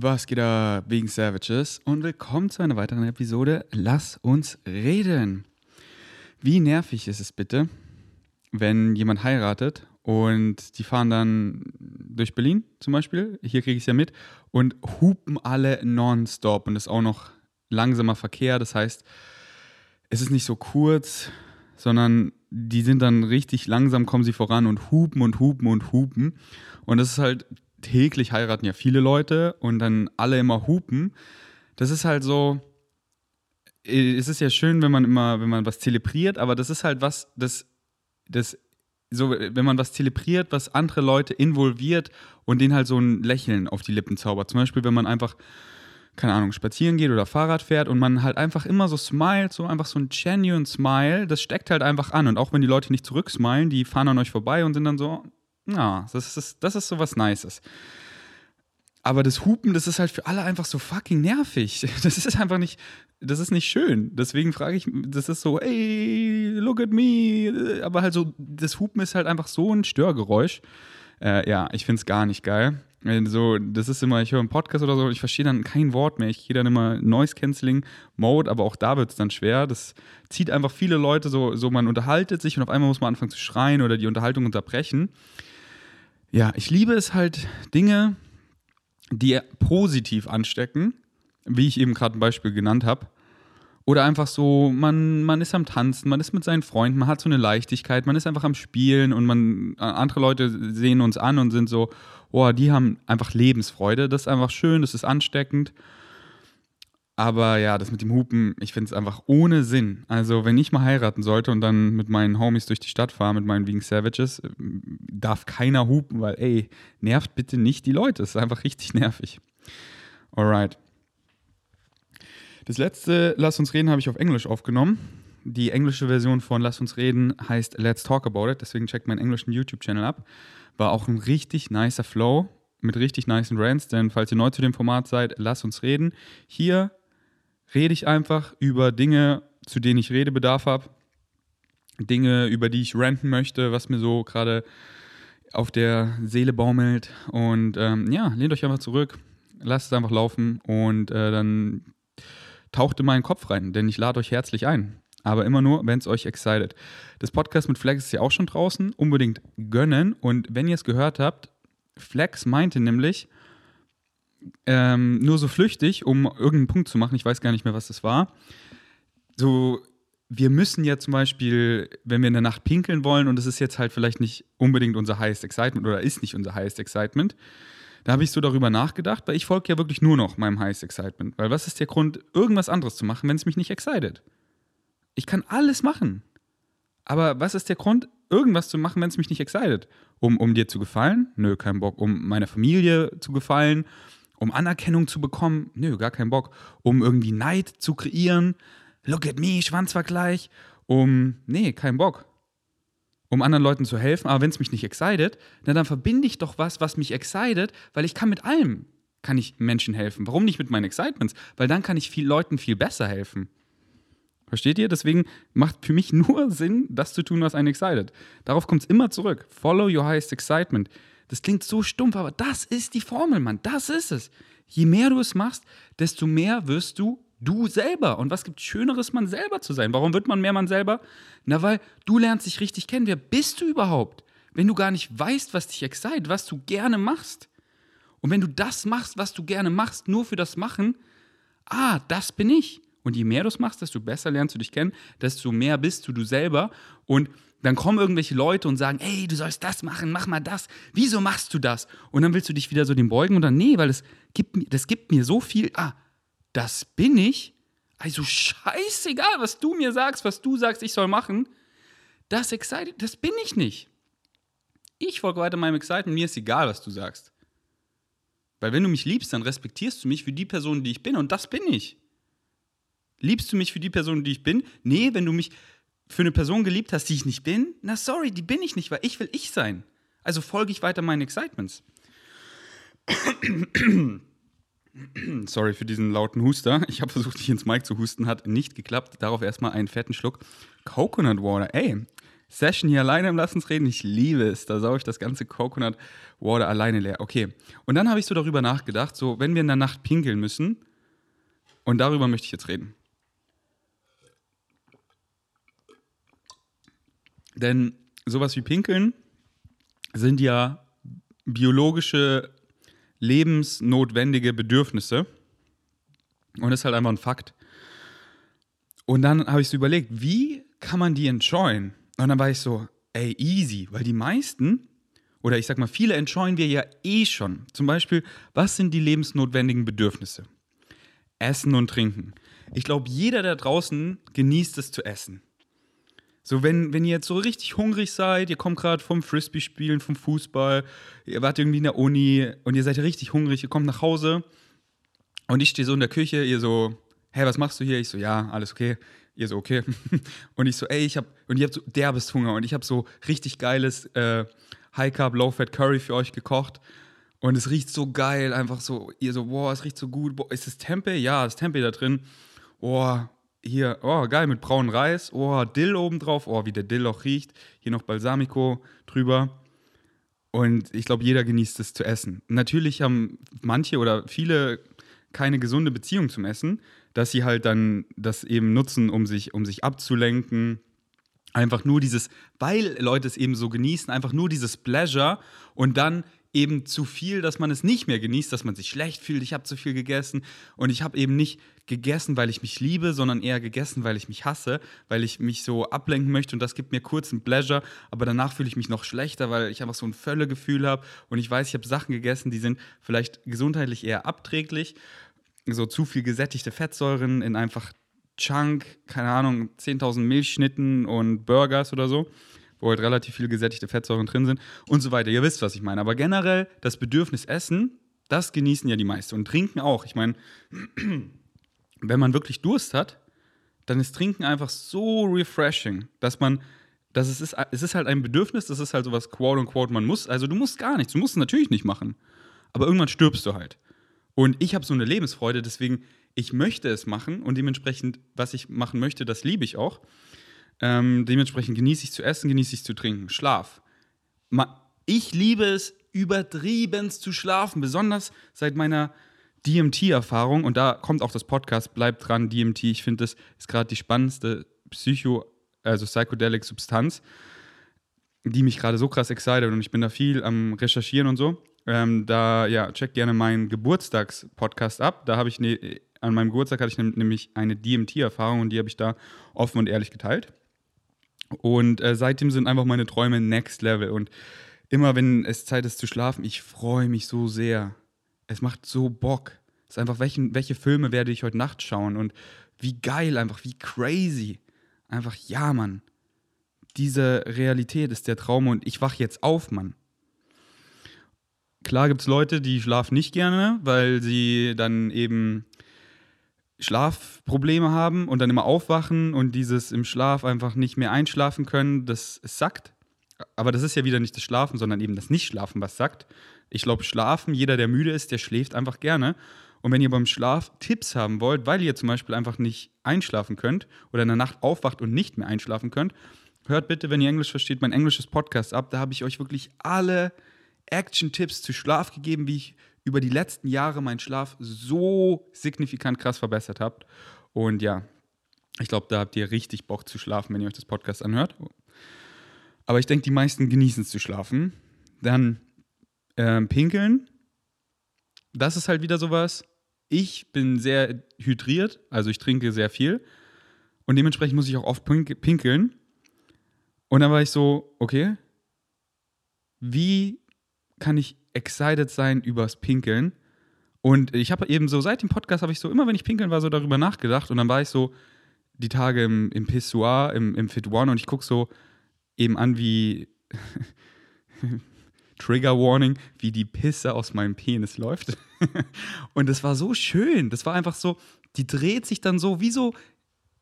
Was geht da wegen Savages und willkommen zu einer weiteren Episode Lass uns reden. Wie nervig ist es bitte, wenn jemand heiratet und die fahren dann durch Berlin zum Beispiel, hier kriege ich es ja mit, und hupen alle nonstop und ist auch noch langsamer Verkehr. Das heißt, es ist nicht so kurz, sondern die sind dann richtig langsam, kommen sie voran und hupen und hupen und hupen. Und das ist halt täglich heiraten ja viele Leute und dann alle immer hupen. Das ist halt so. Es ist ja schön, wenn man immer, wenn man was zelebriert, aber das ist halt was, das, das, so, wenn man was zelebriert, was andere Leute involviert und denen halt so ein Lächeln auf die Lippen zaubert. Zum Beispiel, wenn man einfach keine Ahnung, spazieren geht oder Fahrrad fährt und man halt einfach immer so smilet, so einfach so ein genuine Smile, das steckt halt einfach an. Und auch wenn die Leute nicht zurücksmilen, die fahren an euch vorbei und sind dann so, ja, das ist, das ist so was Nices. Aber das Hupen, das ist halt für alle einfach so fucking nervig. Das ist einfach nicht, das ist nicht schön. Deswegen frage ich, das ist so, ey, look at me. Aber halt so, das Hupen ist halt einfach so ein Störgeräusch. Äh, ja, ich finde es gar nicht geil. So, das ist immer, ich höre einen Podcast oder so, ich verstehe dann kein Wort mehr. Ich gehe dann immer Noise Cancelling Mode, aber auch da wird es dann schwer. Das zieht einfach viele Leute so, so, man unterhaltet sich und auf einmal muss man anfangen zu schreien oder die Unterhaltung unterbrechen. Ja, ich liebe es halt, Dinge, die positiv anstecken, wie ich eben gerade ein Beispiel genannt habe. Oder einfach so, man, man ist am Tanzen, man ist mit seinen Freunden, man hat so eine Leichtigkeit, man ist einfach am Spielen und man, andere Leute sehen uns an und sind so, oh, die haben einfach Lebensfreude. Das ist einfach schön, das ist ansteckend. Aber ja, das mit dem Hupen, ich finde es einfach ohne Sinn. Also, wenn ich mal heiraten sollte und dann mit meinen Homies durch die Stadt fahre, mit meinen Vegan Savages, darf keiner hupen, weil, ey, nervt bitte nicht die Leute. Es ist einfach richtig nervig. Alright. Das letzte Lass uns reden habe ich auf Englisch aufgenommen. Die englische Version von Lass uns reden heißt Let's Talk About It. Deswegen checkt meinen englischen YouTube-Channel ab. War auch ein richtig nicer Flow mit richtig nicen Rants, denn falls ihr neu zu dem Format seid, lasst uns reden. Hier rede ich einfach über Dinge, zu denen ich Redebedarf habe. Dinge, über die ich ranten möchte, was mir so gerade auf der Seele baumelt. Und ähm, ja, lehnt euch einfach zurück, lasst es einfach laufen und äh, dann taucht in meinen Kopf rein, denn ich lade euch herzlich ein. Aber immer nur, wenn es euch excited. Das Podcast mit Flex ist ja auch schon draußen. Unbedingt gönnen. Und wenn ihr es gehört habt, Flex meinte nämlich, ähm, nur so flüchtig, um irgendeinen Punkt zu machen, ich weiß gar nicht mehr, was das war. So, wir müssen ja zum Beispiel, wenn wir in der Nacht pinkeln wollen, und das ist jetzt halt vielleicht nicht unbedingt unser highest excitement oder ist nicht unser highest excitement, da habe ich so darüber nachgedacht, weil ich folge ja wirklich nur noch meinem highest excitement. Weil was ist der Grund, irgendwas anderes zu machen, wenn es mich nicht excited? Ich kann alles machen. Aber was ist der Grund, irgendwas zu machen, wenn es mich nicht excited? Um, um dir zu gefallen? Nö, kein Bock. Um meiner Familie zu gefallen? Um Anerkennung zu bekommen? Nö, gar kein Bock. Um irgendwie Neid zu kreieren? Look at me, Schwanzvergleich. Um, nee, kein Bock. Um anderen Leuten zu helfen, aber wenn es mich nicht excited, na, dann verbinde ich doch was, was mich excited, weil ich kann mit allem, kann ich Menschen helfen. Warum nicht mit meinen Excitements? Weil dann kann ich viel Leuten viel besser helfen. Versteht ihr? Deswegen macht für mich nur Sinn, das zu tun, was einen excited. Darauf kommt es immer zurück. Follow your highest excitement. Das klingt so stumpf, aber das ist die Formel, Mann. Das ist es. Je mehr du es machst, desto mehr wirst du du selber. Und was gibt Schöneres, man selber zu sein? Warum wird man mehr man selber? Na, weil du lernst dich richtig kennen. Wer bist du überhaupt? Wenn du gar nicht weißt, was dich excited, was du gerne machst. Und wenn du das machst, was du gerne machst, nur für das Machen, ah, das bin ich. Und je mehr du es machst, desto besser lernst du dich kennen, desto mehr bist du du selber. Und dann kommen irgendwelche Leute und sagen, ey, du sollst das machen, mach mal das. Wieso machst du das? Und dann willst du dich wieder so dem beugen und dann, nee, weil das gibt, das gibt mir so viel, ah, das bin ich. Also scheißegal, was du mir sagst, was du sagst, ich soll machen. Das excited, das bin ich nicht. Ich folge weiter meinem Excitement, mir ist egal, was du sagst. Weil wenn du mich liebst, dann respektierst du mich für die Person, die ich bin und das bin ich. Liebst du mich für die Person, die ich bin? Nee, wenn du mich für eine Person geliebt hast, die ich nicht bin, na sorry, die bin ich nicht, weil ich will ich sein. Also folge ich weiter meinen Excitements. Sorry für diesen lauten Huster. Ich habe versucht, dich ins Mic zu husten, hat nicht geklappt. Darauf erstmal einen fetten Schluck Coconut Water. Ey, Session hier alleine im Lassensreden. Ich liebe es. Da sauge ich das ganze Coconut Water alleine leer. Okay. Und dann habe ich so darüber nachgedacht, so, wenn wir in der Nacht pinkeln müssen, und darüber möchte ich jetzt reden. Denn sowas wie Pinkeln sind ja biologische, lebensnotwendige Bedürfnisse. Und ist halt einfach ein Fakt. Und dann habe ich so überlegt, wie kann man die enjoyen? Und dann war ich so, ey, easy, weil die meisten, oder ich sag mal, viele enjoyen wir ja eh schon. Zum Beispiel, was sind die lebensnotwendigen Bedürfnisse? Essen und Trinken. Ich glaube, jeder da draußen genießt es zu essen. So, wenn, wenn ihr jetzt so richtig hungrig seid, ihr kommt gerade vom Frisbee-Spielen, vom Fußball, ihr wart irgendwie in der Uni und ihr seid richtig hungrig, ihr kommt nach Hause und ich stehe so in der Küche, ihr so, hä, was machst du hier? Ich so, ja, alles okay. Ihr so, okay. Und ich so, ey, ich hab, und ihr habt so derbest Hunger und ich habe so richtig geiles äh, High Carb, Low Fat Curry für euch gekocht. Und es riecht so geil, einfach so, ihr so, boah, es riecht so gut. Boah, ist es Tempeh? Ja, ist Tempeh da drin. Boah, hier, oh, geil, mit braunem Reis. Oh, Dill oben drauf. Oh, wie der Dill auch riecht. Hier noch Balsamico drüber. Und ich glaube, jeder genießt es zu essen. Natürlich haben manche oder viele keine gesunde Beziehung zum Essen, dass sie halt dann das eben nutzen, um sich, um sich abzulenken. Einfach nur dieses, weil Leute es eben so genießen, einfach nur dieses Pleasure und dann eben zu viel, dass man es nicht mehr genießt, dass man sich schlecht fühlt, ich habe zu viel gegessen. Und ich habe eben nicht gegessen, weil ich mich liebe, sondern eher gegessen, weil ich mich hasse, weil ich mich so ablenken möchte. Und das gibt mir kurz ein Pleasure, aber danach fühle ich mich noch schlechter, weil ich einfach so ein Völlegefühl habe. Und ich weiß, ich habe Sachen gegessen, die sind vielleicht gesundheitlich eher abträglich. So zu viel gesättigte Fettsäuren in einfach Chunk, keine Ahnung, 10.000 Milchschnitten und Burgers oder so, wo halt relativ viele gesättigte Fettsäuren drin sind und so weiter. Ihr wisst, was ich meine. Aber generell das Bedürfnis Essen, das genießen ja die meisten und trinken auch. Ich meine, wenn man wirklich Durst hat, dann ist Trinken einfach so refreshing, dass man, dass es ist, es ist halt ein Bedürfnis, das ist halt sowas quote unquote, man muss, also du musst gar nichts, du musst es natürlich nicht machen. Aber irgendwann stirbst du halt. Und ich habe so eine Lebensfreude, deswegen, ich möchte es machen und dementsprechend, was ich machen möchte, das liebe ich auch. Ähm, dementsprechend genieße ich zu essen, genieße ich zu trinken. Schlaf. Ich liebe es, übertriebenst zu schlafen, besonders seit meiner DMT-Erfahrung. Und da kommt auch das Podcast, bleibt dran, DMT. Ich finde, das ist gerade die spannendste Psycho, also Psychedelic Substanz, die mich gerade so krass excited und ich bin da viel am Recherchieren und so. Ähm, da, ja, check gerne meinen Geburtstagspodcast ab. Da habe ich, ne, an meinem Geburtstag hatte ich nämlich eine DMT-Erfahrung und die habe ich da offen und ehrlich geteilt. Und äh, seitdem sind einfach meine Träume next level. Und immer wenn es Zeit ist zu schlafen, ich freue mich so sehr. Es macht so Bock. Es ist einfach, welchen, welche Filme werde ich heute Nacht schauen und wie geil, einfach wie crazy. Einfach, ja, Mann. Diese Realität ist der Traum und ich wache jetzt auf, Mann. Klar gibt es Leute, die schlafen nicht gerne, weil sie dann eben Schlafprobleme haben und dann immer aufwachen und dieses im Schlaf einfach nicht mehr einschlafen können, das sackt. Aber das ist ja wieder nicht das Schlafen, sondern eben das Nicht-Schlafen, was sagt. Ich glaube, Schlafen, jeder, der müde ist, der schläft einfach gerne. Und wenn ihr beim Schlaf Tipps haben wollt, weil ihr zum Beispiel einfach nicht einschlafen könnt oder in der Nacht aufwacht und nicht mehr einschlafen könnt, hört bitte, wenn ihr Englisch versteht, mein englisches Podcast ab. Da habe ich euch wirklich alle Action-Tipps zu Schlaf gegeben, wie ich über die letzten Jahre meinen Schlaf so signifikant krass verbessert habe. Und ja, ich glaube, da habt ihr richtig Bock zu schlafen, wenn ihr euch das Podcast anhört. Aber ich denke, die meisten genießen es zu schlafen. Dann ähm, pinkeln. Das ist halt wieder sowas. Ich bin sehr hydriert, also ich trinke sehr viel. Und dementsprechend muss ich auch oft pinkeln. Und dann war ich so, okay, wie kann ich excited sein übers Pinkeln. Und ich habe eben so, seit dem Podcast habe ich so, immer wenn ich pinkeln war, so darüber nachgedacht. Und dann war ich so die Tage im, im Pissoir, im, im Fit One und ich gucke so eben an, wie Trigger Warning, wie die Pisse aus meinem Penis läuft. und das war so schön. Das war einfach so, die dreht sich dann so, wie so,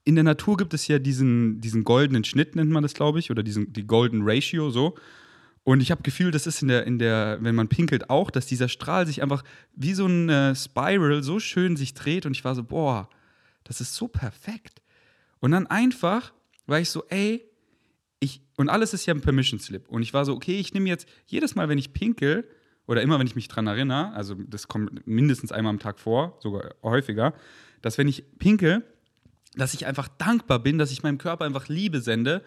in der Natur gibt es ja diesen, diesen goldenen Schnitt, nennt man das, glaube ich, oder diesen, die Golden Ratio so. Und ich habe Gefühl, das ist in der, in der, wenn man pinkelt auch, dass dieser Strahl sich einfach wie so ein äh, Spiral so schön sich dreht und ich war so, boah, das ist so perfekt. Und dann einfach war ich so, ey, ich, und alles ist ja ein Permission Slip. Und ich war so, okay, ich nehme jetzt jedes Mal, wenn ich pinkel, oder immer, wenn ich mich dran erinnere, also das kommt mindestens einmal am Tag vor, sogar häufiger, dass wenn ich pinkel, dass ich einfach dankbar bin, dass ich meinem Körper einfach Liebe sende,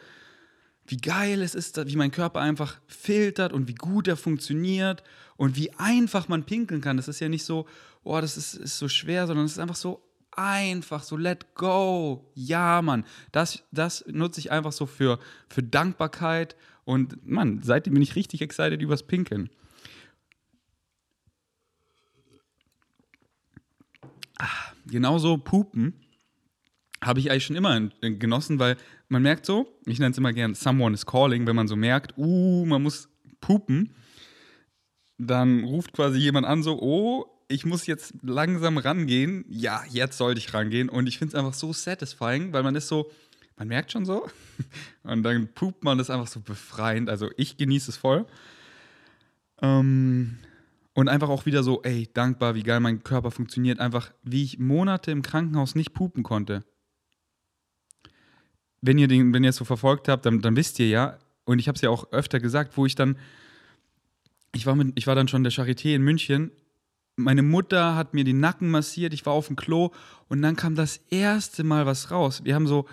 wie geil es ist, wie mein Körper einfach filtert und wie gut er funktioniert und wie einfach man pinkeln kann. Das ist ja nicht so, oh, das ist, ist so schwer, sondern es ist einfach so einfach, so let go. Ja, Mann, das, das nutze ich einfach so für, für Dankbarkeit und Mann, seitdem bin ich richtig excited übers Pinkeln. Ah, genauso Pupen habe ich eigentlich schon immer genossen, weil man merkt so, ich nenne es immer gern someone is calling, wenn man so merkt, uh, man muss pupen, dann ruft quasi jemand an so, oh, ich muss jetzt langsam rangehen. Ja, jetzt sollte ich rangehen. Und ich finde es einfach so satisfying, weil man ist so, man merkt schon so. Und dann pupt man das einfach so befreiend. Also ich genieße es voll. Ähm, und einfach auch wieder so, ey, dankbar, wie geil mein Körper funktioniert. Einfach, wie ich Monate im Krankenhaus nicht pupen konnte. Wenn ihr, den, wenn ihr es so verfolgt habt, dann, dann wisst ihr ja, und ich habe es ja auch öfter gesagt, wo ich dann, ich war, mit, ich war dann schon der Charité in München, meine Mutter hat mir den Nacken massiert, ich war auf dem Klo und dann kam das erste Mal was raus. Wir haben so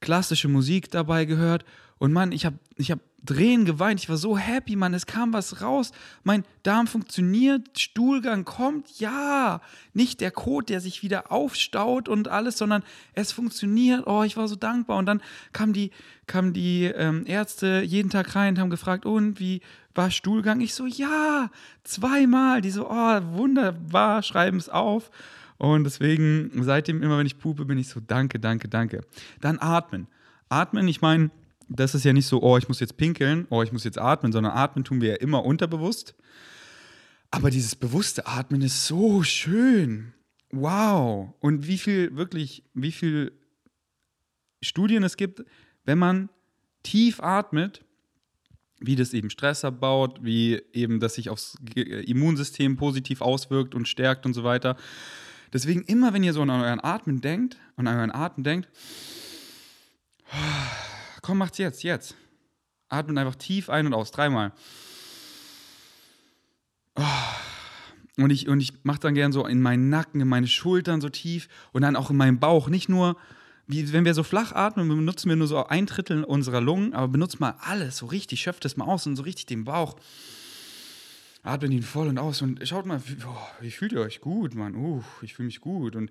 klassische Musik dabei gehört und Mann, ich habe ich hab Drehen geweint. Ich war so happy, Mann. Es kam was raus. Mein Darm funktioniert, Stuhlgang kommt. Ja, nicht der Kot, der sich wieder aufstaut und alles, sondern es funktioniert. Oh, ich war so dankbar. Und dann kamen die, kamen die ähm, Ärzte jeden Tag rein und haben gefragt, und wie war Stuhlgang? Ich so, ja, zweimal. Die so, oh, wunderbar, schreiben es auf. Und deswegen, seitdem immer, wenn ich pupe, bin ich so, danke, danke, danke. Dann atmen. Atmen, ich meine, das ist ja nicht so, oh, ich muss jetzt pinkeln, oh, ich muss jetzt atmen, sondern atmen tun wir ja immer unterbewusst. Aber dieses bewusste Atmen ist so schön. Wow. Und wie viel, wirklich, wie viel Studien es gibt, wenn man tief atmet, wie das eben Stress abbaut, wie eben das sich aufs Immunsystem positiv auswirkt und stärkt und so weiter. Deswegen immer, wenn ihr so an euren Atmen denkt, an euren Atem denkt, Komm, macht's jetzt, jetzt. Atmet einfach tief ein und aus, dreimal. Oh. Und ich, und ich mache dann gern so in meinen Nacken, in meine Schultern so tief und dann auch in meinen Bauch. Nicht nur, wie wenn wir so flach atmen, benutzen wir nur so ein Drittel unserer Lungen, aber benutzt mal alles so richtig, schöpft es mal aus und so richtig den Bauch. Atmet ihn voll und aus und schaut mal, wie, oh, wie fühlt ihr euch gut, Mann? Uh, ich fühle mich gut. Und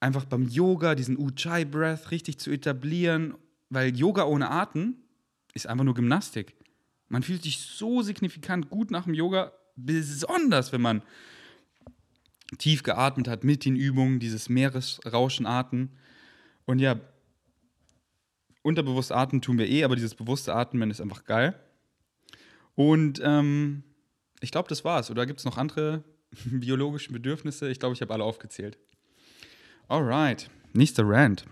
einfach beim Yoga diesen Ujjayi Breath richtig zu etablieren weil Yoga ohne Atem ist einfach nur Gymnastik. Man fühlt sich so signifikant gut nach dem Yoga, besonders wenn man tief geatmet hat mit den Übungen, dieses Meeresrauschen atmen. Und ja, unterbewusst atmen tun wir eh, aber dieses bewusste Atmen ist einfach geil. Und ähm, ich glaube, das war's. Oder gibt es noch andere biologische Bedürfnisse? Ich glaube, ich habe alle aufgezählt. Alright, nächster Rant.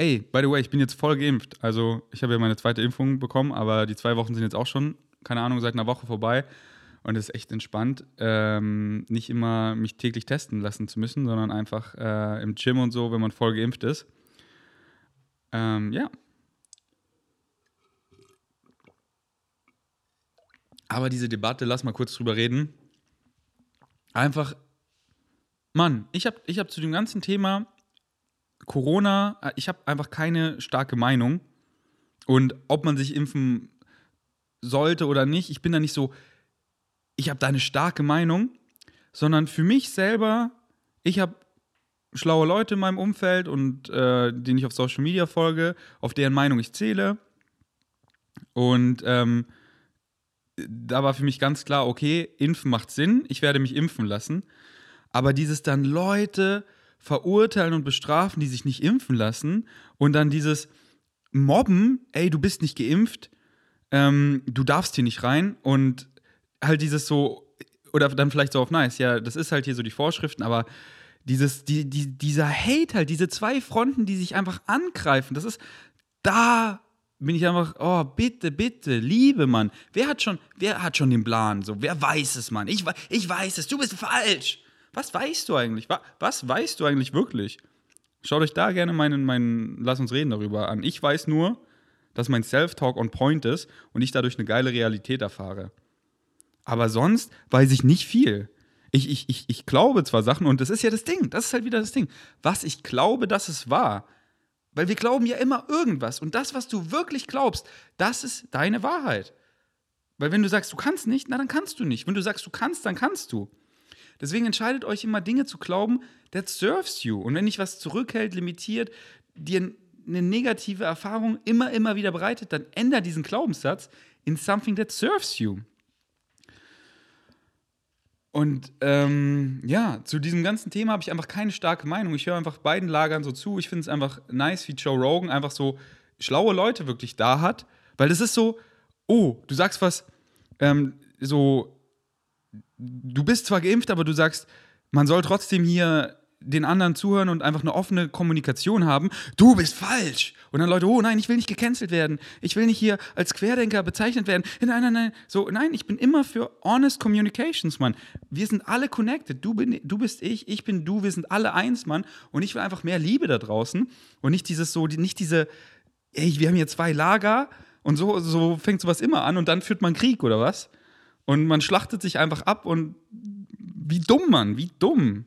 Ey, by the way, ich bin jetzt voll geimpft. Also, ich habe ja meine zweite Impfung bekommen, aber die zwei Wochen sind jetzt auch schon, keine Ahnung, seit einer Woche vorbei. Und es ist echt entspannt, ähm, nicht immer mich täglich testen lassen zu müssen, sondern einfach äh, im Gym und so, wenn man voll geimpft ist. Ähm, ja. Aber diese Debatte, lass mal kurz drüber reden. Einfach, Mann, ich habe ich hab zu dem ganzen Thema Corona, äh, ich habe einfach keine starke Meinung. Und ob man sich impfen sollte oder nicht, ich bin da nicht so, ich habe da eine starke Meinung, sondern für mich selber, ich habe schlaue Leute in meinem Umfeld und äh, denen ich auf Social Media folge, auf deren Meinung ich zähle. Und ähm, da war für mich ganz klar, okay, impfen macht Sinn, ich werde mich impfen lassen. Aber dieses dann Leute verurteilen und bestrafen, die sich nicht impfen lassen. Und dann dieses Mobben, ey, du bist nicht geimpft, ähm, du darfst hier nicht rein. Und halt dieses so, oder dann vielleicht so auf nice, ja, das ist halt hier so die Vorschriften, aber dieses, die, die, dieser Hate halt, diese zwei Fronten, die sich einfach angreifen, das ist, da bin ich einfach, oh, bitte, bitte, liebe Mann, wer hat schon, wer hat schon den Plan, so, wer weiß es, Mann, ich, ich weiß es, du bist falsch. Was weißt du eigentlich? Was weißt du eigentlich wirklich? Schaut euch da gerne meinen, meinen, lass uns reden darüber an. Ich weiß nur, dass mein Self-Talk on point ist und ich dadurch eine geile Realität erfahre. Aber sonst weiß ich nicht viel. Ich, ich, ich, ich glaube zwar Sachen und das ist ja das Ding, das ist halt wieder das Ding. Was ich glaube, dass es war. Weil wir glauben ja immer irgendwas und das, was du wirklich glaubst, das ist deine Wahrheit. Weil wenn du sagst, du kannst nicht, na dann kannst du nicht. Wenn du sagst, du kannst, dann kannst du. Deswegen entscheidet euch immer Dinge zu glauben, that serves you. Und wenn dich was zurückhält, limitiert, dir eine negative Erfahrung immer, immer wieder bereitet, dann ändere diesen Glaubenssatz in something that serves you. Und ähm, ja, zu diesem ganzen Thema habe ich einfach keine starke Meinung. Ich höre einfach beiden Lagern so zu. Ich finde es einfach nice, wie Joe Rogan einfach so schlaue Leute wirklich da hat. Weil das ist so, oh, du sagst was, ähm, so, du bist zwar geimpft, aber du sagst, man soll trotzdem hier den anderen zuhören und einfach eine offene Kommunikation haben, du bist falsch. Und dann Leute, oh nein, ich will nicht gecancelt werden. Ich will nicht hier als Querdenker bezeichnet werden. Nein, nein, nein. So, nein, ich bin immer für honest communications, Mann. Wir sind alle connected. Du, bin, du bist ich, ich bin du, wir sind alle eins, Mann. Und ich will einfach mehr Liebe da draußen und nicht dieses so, nicht diese, ey, wir haben hier zwei Lager und so, so fängt sowas immer an und dann führt man Krieg oder was? Und man schlachtet sich einfach ab und wie dumm, Mann, wie dumm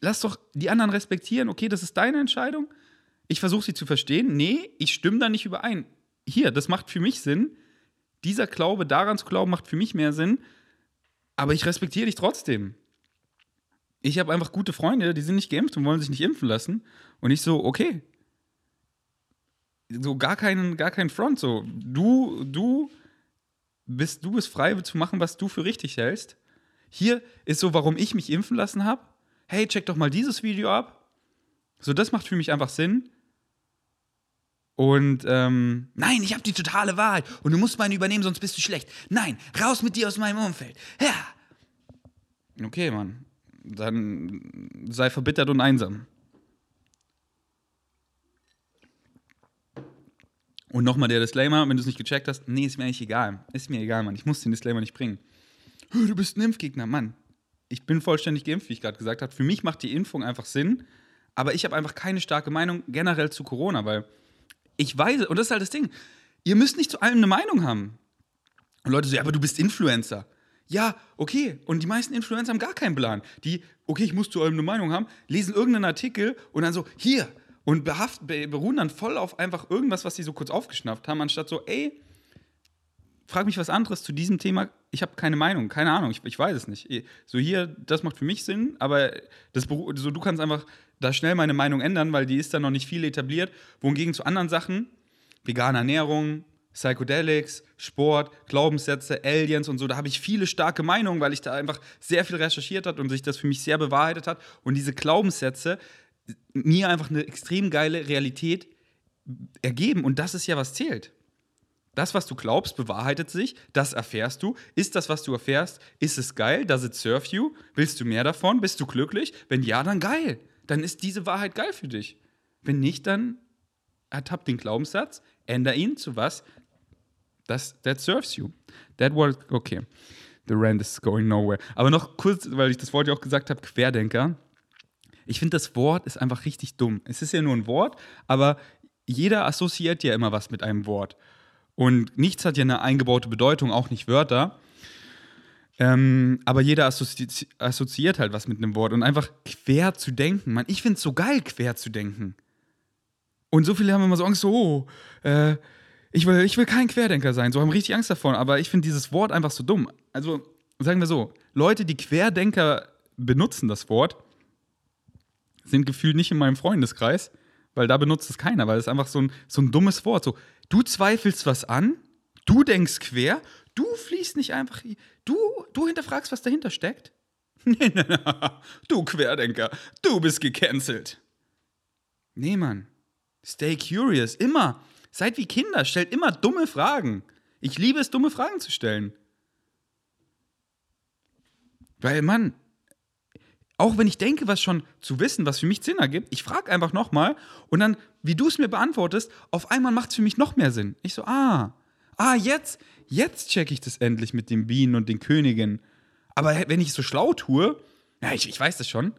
lass doch die anderen respektieren. Okay, das ist deine Entscheidung. Ich versuche sie zu verstehen. Nee, ich stimme da nicht überein. Hier, das macht für mich Sinn. Dieser Glaube, daran zu glauben, macht für mich mehr Sinn. Aber ich respektiere dich trotzdem. Ich habe einfach gute Freunde, die sind nicht geimpft und wollen sich nicht impfen lassen. Und ich so, okay. So gar keinen, gar keinen Front. So, du, du bist, du bist frei zu machen, was du für richtig hältst. Hier ist so, warum ich mich impfen lassen habe hey, check doch mal dieses Video ab. So, das macht für mich einfach Sinn. Und ähm, nein, ich habe die totale Wahrheit und du musst meine übernehmen, sonst bist du schlecht. Nein, raus mit dir aus meinem Umfeld. Ja. Okay, Mann. Dann sei verbittert und einsam. Und nochmal der Disclaimer, wenn du es nicht gecheckt hast, nee, ist mir eigentlich egal. Ist mir egal, Mann. Ich muss den Disclaimer nicht bringen. Du bist ein Impfgegner, Mann ich bin vollständig geimpft, wie ich gerade gesagt habe. Für mich macht die Impfung einfach Sinn, aber ich habe einfach keine starke Meinung generell zu Corona, weil ich weiß, und das ist halt das Ding, ihr müsst nicht zu allem eine Meinung haben. Und Leute so, ja, aber du bist Influencer. Ja, okay. Und die meisten Influencer haben gar keinen Plan. Die, okay, ich muss zu allem eine Meinung haben, lesen irgendeinen Artikel und dann so, hier. Und behaft, beruhen dann voll auf einfach irgendwas, was sie so kurz aufgeschnappt haben, anstatt so, ey, frag mich was anderes zu diesem Thema. Ich habe keine Meinung, keine Ahnung, ich, ich, weiß es nicht. So hier, das macht für mich Sinn, aber das, so, du kannst einfach da schnell meine Meinung ändern, weil die ist dann noch nicht viel etabliert. Wohingegen zu anderen Sachen, vegane Ernährung, Psychedelics, Sport, Glaubenssätze, Aliens und so, da habe ich viele starke Meinungen, weil ich da einfach sehr viel recherchiert habe und sich das für mich sehr bewahrheitet hat. Und diese Glaubenssätze mir einfach eine extrem geile Realität ergeben und das ist ja, was zählt. Das, was du glaubst, bewahrheitet sich, das erfährst du. Ist das, was du erfährst, ist es geil? Does it serve you? Willst du mehr davon? Bist du glücklich? Wenn ja, dann geil. Dann ist diese Wahrheit geil für dich. Wenn nicht, dann ertapp den Glaubenssatz, änder ihn zu was, das, that serves you. That word, okay. The rant is going nowhere. Aber noch kurz, weil ich das Wort ja auch gesagt habe, Querdenker. Ich finde, das Wort ist einfach richtig dumm. Es ist ja nur ein Wort, aber jeder assoziiert ja immer was mit einem Wort. Und nichts hat ja eine eingebaute Bedeutung, auch nicht Wörter. Ähm, aber jeder assozi assoziiert halt was mit einem Wort und einfach quer zu denken. Man, ich finde es so geil, quer zu denken. Und so viele haben immer so Angst, so, oh, äh, ich, will, ich will kein Querdenker sein, so haben richtig Angst davon. Aber ich finde dieses Wort einfach so dumm. Also sagen wir so, Leute, die Querdenker benutzen das Wort, sind gefühlt nicht in meinem Freundeskreis, weil da benutzt es keiner, weil es einfach so ein, so ein dummes Wort. So, Du zweifelst was an, du denkst quer, du fließt nicht einfach, du, du hinterfragst, was dahinter steckt. Nee, nee, nee, du Querdenker, du bist gecancelt. Nee, Mann. Stay curious, immer. Seid wie Kinder, stellt immer dumme Fragen. Ich liebe es, dumme Fragen zu stellen. Weil, Mann, auch wenn ich denke, was schon zu wissen, was für mich Sinn ergibt, ich frage einfach nochmal und dann, wie du es mir beantwortest, auf einmal macht es für mich noch mehr Sinn. Ich so, ah, ah, jetzt, jetzt checke ich das endlich mit den Bienen und den Königen. Aber wenn ich es so schlau tue, ja, ich, ich weiß das schon,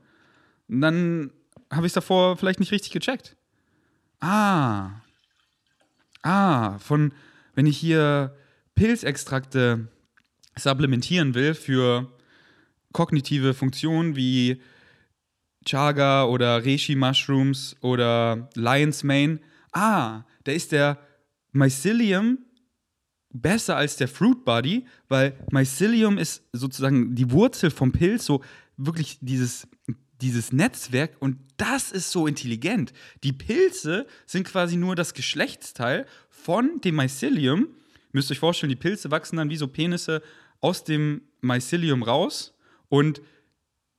dann habe ich es davor vielleicht nicht richtig gecheckt. Ah. Ah, von, wenn ich hier Pilzextrakte supplementieren will für kognitive Funktionen wie Chaga oder Reishi Mushrooms oder Lion's Mane. Ah, da ist der Mycelium besser als der Fruit Body, weil Mycelium ist sozusagen die Wurzel vom Pilz, so wirklich dieses, dieses Netzwerk und das ist so intelligent. Die Pilze sind quasi nur das Geschlechtsteil von dem Mycelium. Müsst euch vorstellen, die Pilze wachsen dann wie so Penisse aus dem Mycelium raus und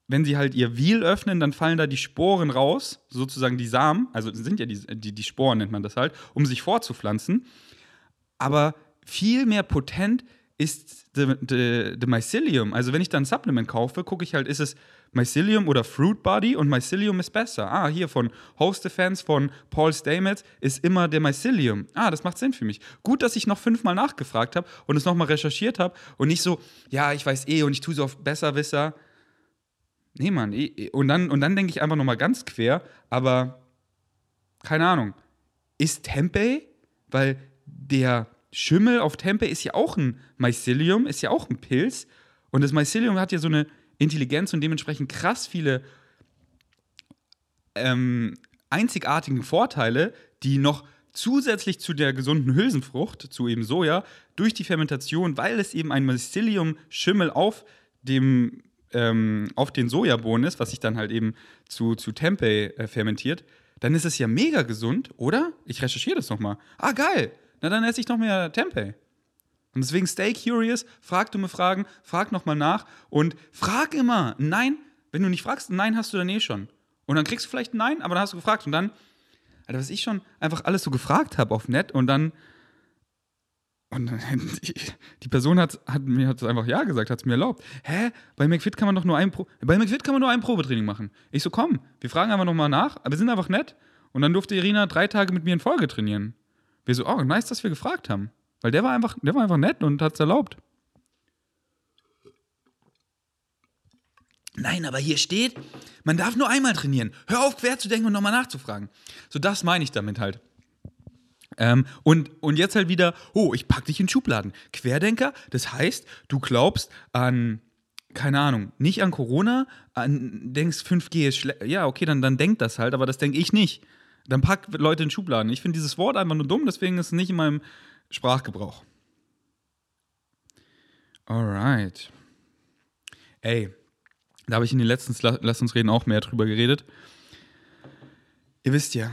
wenn sie halt ihr Wiel öffnen, dann fallen da die Sporen raus, sozusagen die Samen, also sind ja die, die, die Sporen nennt man das halt, um sich fortzupflanzen. Aber viel mehr potent ist the, Mycelium. Also wenn ich dann ein Supplement kaufe, gucke ich halt, ist es Mycelium oder Fruit Body und Mycelium ist besser. Ah, hier von Host Defense von Paul Stamets ist immer der Mycelium. Ah, das macht Sinn für mich. Gut, dass ich noch fünfmal nachgefragt habe und es nochmal recherchiert habe und nicht so, ja, ich weiß eh und ich tue so auf Besserwisser. Nee, Mann. Eh, eh. Und dann, und dann denke ich einfach nochmal ganz quer, aber keine Ahnung. Ist Tempeh, weil der Schimmel auf Tempeh ist ja auch ein Mycelium, ist ja auch ein Pilz. Und das Mycelium hat ja so eine Intelligenz und dementsprechend krass viele ähm, einzigartigen Vorteile, die noch zusätzlich zu der gesunden Hülsenfrucht, zu eben Soja, durch die Fermentation, weil es eben ein Mycelium-Schimmel auf dem ähm, auf den Sojabohnen ist, was sich dann halt eben zu, zu Tempeh äh, fermentiert, dann ist es ja mega gesund, oder? Ich recherchiere das nochmal. Ah, geil. Na, dann esse ich noch mehr Tempeh. Und deswegen stay curious, frag dumme Fragen, frag nochmal nach und frag immer. Nein, wenn du nicht fragst, nein hast du dann eh schon. Und dann kriegst du vielleicht ein Nein, aber dann hast du gefragt. Und dann, Alter, was ich schon einfach alles so gefragt habe auf Net und dann und die Person hat, hat mir hat einfach Ja gesagt, hat es mir erlaubt. Hä? Bei McFit kann man doch nur ein Pro bei McFit kann man nur ein Probetraining machen. Ich so, komm, wir fragen einfach nochmal nach, aber wir sind einfach nett. Und dann durfte Irina drei Tage mit mir in Folge trainieren. Wir so, oh, nice, dass wir gefragt haben. Weil der war einfach, der war einfach nett und hat es erlaubt. Nein, aber hier steht, man darf nur einmal trainieren. Hör auf, quer zu denken und nochmal nachzufragen. So, das meine ich damit halt. Ähm, und, und jetzt halt wieder, oh, ich pack dich in Schubladen. Querdenker, das heißt, du glaubst an, keine Ahnung, nicht an Corona, an, denkst 5G ist schlecht. Ja, okay, dann, dann denk das halt, aber das denke ich nicht. Dann pack Leute in Schubladen. Ich finde dieses Wort einfach nur dumm, deswegen ist es nicht in meinem Sprachgebrauch. Alright. Ey, da habe ich in den letzten Lass uns reden auch mehr drüber geredet. Ihr wisst ja,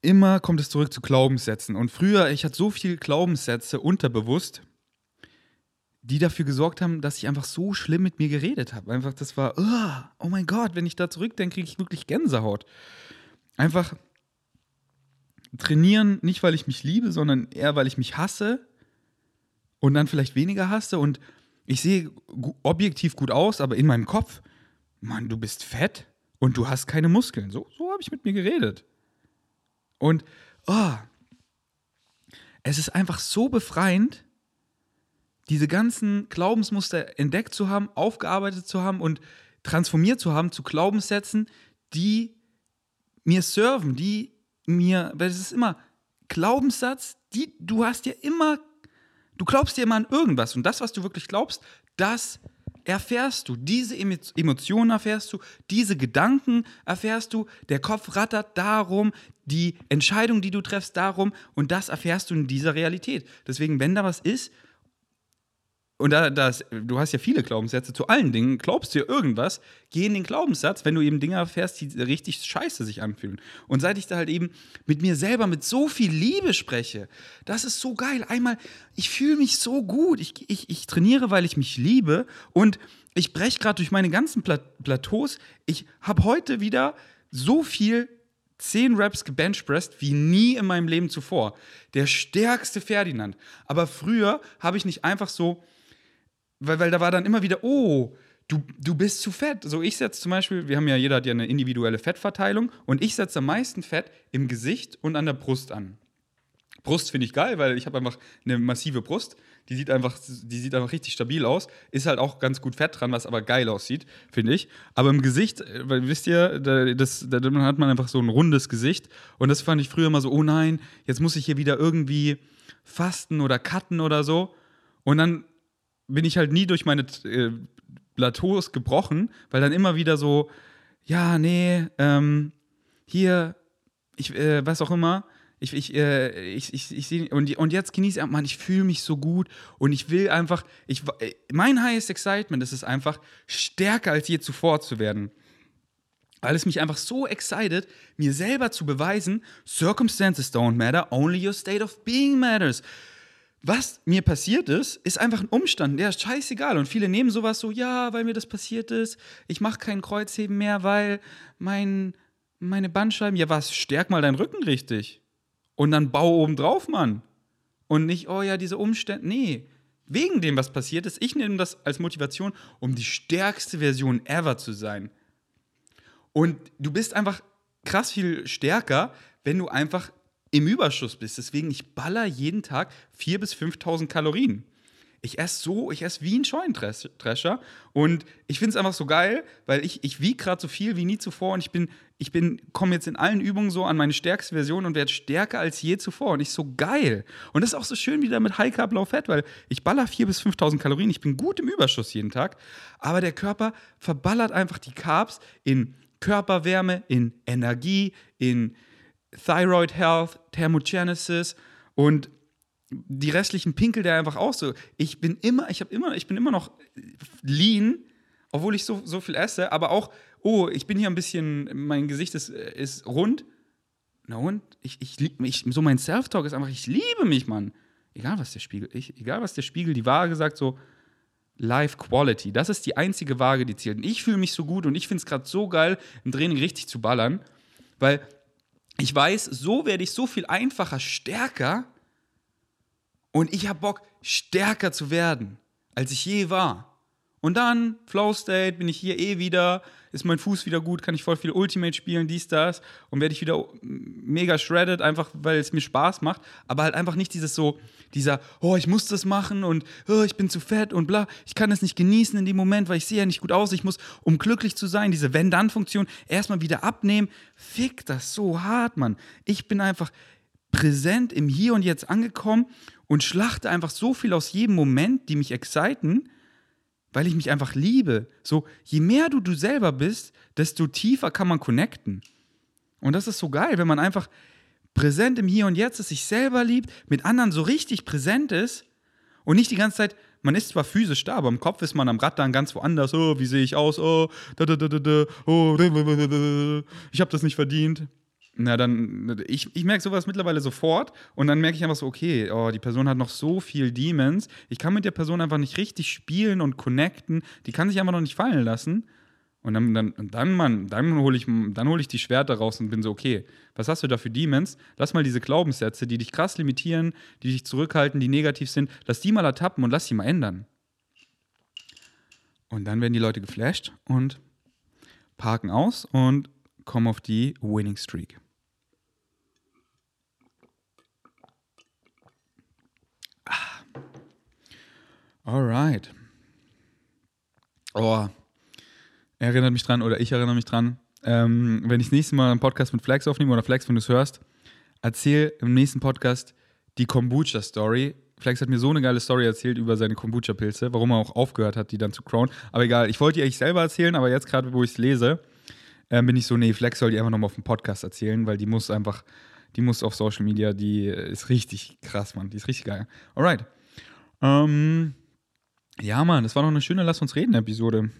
immer kommt es zurück zu Glaubenssätzen. Und früher, ich hatte so viele Glaubenssätze unterbewusst, die dafür gesorgt haben, dass ich einfach so schlimm mit mir geredet habe. Einfach, das war, oh, oh mein Gott, wenn ich da zurückdenke, kriege ich wirklich Gänsehaut. Einfach trainieren, nicht weil ich mich liebe, sondern eher weil ich mich hasse und dann vielleicht weniger hasse und ich sehe objektiv gut aus, aber in meinem Kopf, Mann, du bist fett und du hast keine Muskeln. So, so habe ich mit mir geredet. Und oh, es ist einfach so befreiend, diese ganzen Glaubensmuster entdeckt zu haben, aufgearbeitet zu haben und transformiert zu haben zu Glaubenssätzen, die mir serven, die mir, weil es ist immer Glaubenssatz, die, du hast ja immer, du glaubst dir immer an irgendwas. Und das, was du wirklich glaubst, das erfährst du, diese Emotionen erfährst du, diese Gedanken erfährst du, der Kopf rattert darum, die Entscheidung, die du treffst, darum. Und das erfährst du in dieser Realität. Deswegen, wenn da was ist, und da, das, du hast ja viele Glaubenssätze zu allen Dingen, glaubst du ja irgendwas, geh in den Glaubenssatz, wenn du eben Dinge erfährst, die richtig scheiße sich anfühlen. Und seit ich da halt eben mit mir selber mit so viel Liebe spreche, das ist so geil. Einmal, ich fühle mich so gut. Ich, ich, ich trainiere, weil ich mich liebe und ich breche gerade durch meine ganzen Plateaus. Ich habe heute wieder so viel 10 Raps gebenchpressed wie nie in meinem Leben zuvor. Der stärkste Ferdinand. Aber früher habe ich nicht einfach so weil, weil da war dann immer wieder, oh, du, du bist zu fett. So, ich setze zum Beispiel, wir haben ja, jeder hat ja eine individuelle Fettverteilung und ich setze am meisten Fett im Gesicht und an der Brust an. Brust finde ich geil, weil ich habe einfach eine massive Brust. Die sieht einfach, die sieht einfach richtig stabil aus. Ist halt auch ganz gut Fett dran, was aber geil aussieht, finde ich. Aber im Gesicht, äh, weil wisst ihr, da, das, da hat man einfach so ein rundes Gesicht. Und das fand ich früher immer so, oh nein, jetzt muss ich hier wieder irgendwie fasten oder cutten oder so. Und dann bin ich halt nie durch meine äh, Plateaus gebrochen, weil dann immer wieder so, ja, nee, ähm, hier, ich, äh, was auch immer, ich, ich, äh, ich, ich, ich sehe, und, und jetzt genieße ich, Mann, ich fühle mich so gut und ich will einfach, ich, äh, mein highest excitement ist es einfach, stärker als je zuvor zu werden. Weil es mich einfach so excited, mir selber zu beweisen, Circumstances don't matter, only your state of being matters was mir passiert ist, ist einfach ein Umstand, der ist scheißegal. Und viele nehmen sowas so, ja, weil mir das passiert ist, ich mache kein Kreuzheben mehr, weil mein, meine Bandscheiben, ja was, stärk mal deinen Rücken richtig. Und dann bau oben drauf, Mann. Und nicht, oh ja, diese Umstände, nee. Wegen dem, was passiert ist, ich nehme das als Motivation, um die stärkste Version ever zu sein. Und du bist einfach krass viel stärker, wenn du einfach im Überschuss bist. Deswegen, ich baller jeden Tag 4.000 bis 5.000 Kalorien. Ich esse so, ich esse wie ein Scheunendrescher und ich finde es einfach so geil, weil ich, ich wiege gerade so viel wie nie zuvor und ich bin, ich bin, komme jetzt in allen Übungen so an meine stärkste Version und werde stärker als je zuvor und ich so geil. Und das ist auch so schön wieder mit High Carb Low Fat, weil ich baller 4.000 bis 5.000 Kalorien, ich bin gut im Überschuss jeden Tag, aber der Körper verballert einfach die Carbs in Körperwärme, in Energie, in Thyroid Health, Thermogenesis und die restlichen Pinkel der einfach auch so. Ich bin immer, ich habe immer, ich bin immer noch lean, obwohl ich so, so viel esse, aber auch, oh, ich bin hier ein bisschen, mein Gesicht ist, ist rund. Na und? Ich, ich mich, so mein Self-Talk ist einfach, ich liebe mich, Mann. Egal was der Spiegel, ich, egal was der Spiegel, die Waage sagt so, Life Quality. Das ist die einzige Waage, die zählt. Und ich fühle mich so gut und ich finde es gerade so geil, im Training richtig zu ballern, weil ich weiß, so werde ich so viel einfacher stärker und ich habe Bock, stärker zu werden, als ich je war. Und dann, Flow State, bin ich hier eh wieder, ist mein Fuß wieder gut, kann ich voll viel Ultimate spielen, dies, das. Und werde ich wieder mega shredded, einfach weil es mir Spaß macht. Aber halt einfach nicht dieses so, dieser, oh, ich muss das machen und oh, ich bin zu fett und bla. Ich kann das nicht genießen in dem Moment, weil ich sehe ja nicht gut aus. Ich muss, um glücklich zu sein, diese Wenn-Dann-Funktion erstmal wieder abnehmen. Fick das so hart, Mann. Ich bin einfach präsent im Hier und Jetzt angekommen und schlachte einfach so viel aus jedem Moment, die mich exciten weil ich mich einfach liebe. So, je mehr du du selber bist, desto tiefer kann man connecten. Und das ist so geil, wenn man einfach präsent im Hier und Jetzt ist, sich selber liebt, mit anderen so richtig präsent ist und nicht die ganze Zeit, man ist zwar physisch da, aber im Kopf ist man am Rad dann ganz woanders. Oh, wie sehe ich aus? Oh, da, da, da, da, da, oh, ich habe das nicht verdient na dann, ich, ich merke sowas mittlerweile sofort und dann merke ich einfach so, okay, oh, die Person hat noch so viel Demons, ich kann mit der Person einfach nicht richtig spielen und connecten, die kann sich einfach noch nicht fallen lassen. Und dann, dann, dann, Mann, dann hole ich, hol ich die Schwerter raus und bin so, okay, was hast du da für Demons? Lass mal diese Glaubenssätze, die dich krass limitieren, die dich zurückhalten, die negativ sind, lass die mal ertappen und lass sie mal ändern. Und dann werden die Leute geflasht und parken aus und kommen auf die Winning Streak. Alright. Oh, erinnert mich dran oder ich erinnere mich dran. Ähm, wenn ich das nächste Mal einen Podcast mit Flex aufnehme oder Flex, wenn du es hörst, erzähl im nächsten Podcast die Kombucha-Story. Flex hat mir so eine geile Story erzählt über seine Kombucha-Pilze, warum er auch aufgehört hat, die dann zu crown. Aber egal, ich wollte die eigentlich selber erzählen, aber jetzt gerade, wo ich es lese, äh, bin ich so, nee, Flex soll die einfach nochmal auf dem Podcast erzählen, weil die muss einfach, die muss auf Social Media, die ist richtig krass, Mann, die ist richtig geil. Alright. Ähm, ja, Mann, das war noch eine schöne Lass uns reden Episode.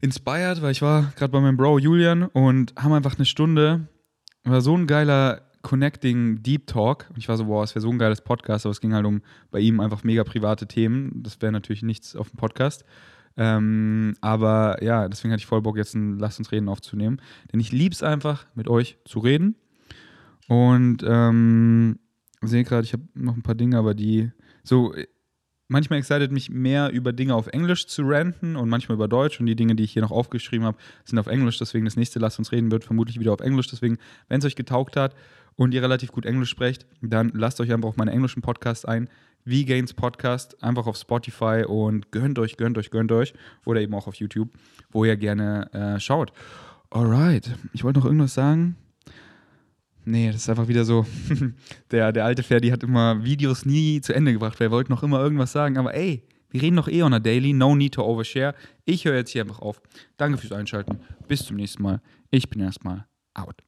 Inspired, weil ich war gerade bei meinem Bro Julian und haben einfach eine Stunde, war so ein geiler Connecting Deep Talk. Und ich war so, wow, es wäre so ein geiles Podcast, aber es ging halt um bei ihm einfach mega private Themen. Das wäre natürlich nichts auf dem Podcast. Ähm, aber ja, deswegen hatte ich voll Bock, jetzt ein Lass uns reden aufzunehmen. Denn ich liebe es einfach, mit euch zu reden. Und ähm, sehe gerade, ich habe noch ein paar Dinge, aber die so manchmal excited mich mehr über Dinge auf Englisch zu ranten und manchmal über Deutsch. Und die Dinge, die ich hier noch aufgeschrieben habe, sind auf Englisch. Deswegen das nächste Lasst uns reden wird vermutlich wieder auf Englisch. Deswegen, wenn es euch getaugt hat und ihr relativ gut Englisch sprecht, dann lasst euch einfach auf meine englischen Podcasts ein. V-Gains Podcast, einfach auf Spotify und gönnt euch, gönnt euch, gönnt euch. Oder eben auch auf YouTube, wo ihr gerne äh, schaut. Alright, ich wollte noch irgendwas sagen. Nee, das ist einfach wieder so. der, der alte Ferdi hat immer Videos nie zu Ende gebracht, weil er wollte noch immer irgendwas sagen. Aber ey, wir reden noch eh on a daily. No need to overshare. Ich höre jetzt hier einfach auf. Danke fürs Einschalten. Bis zum nächsten Mal. Ich bin erstmal out.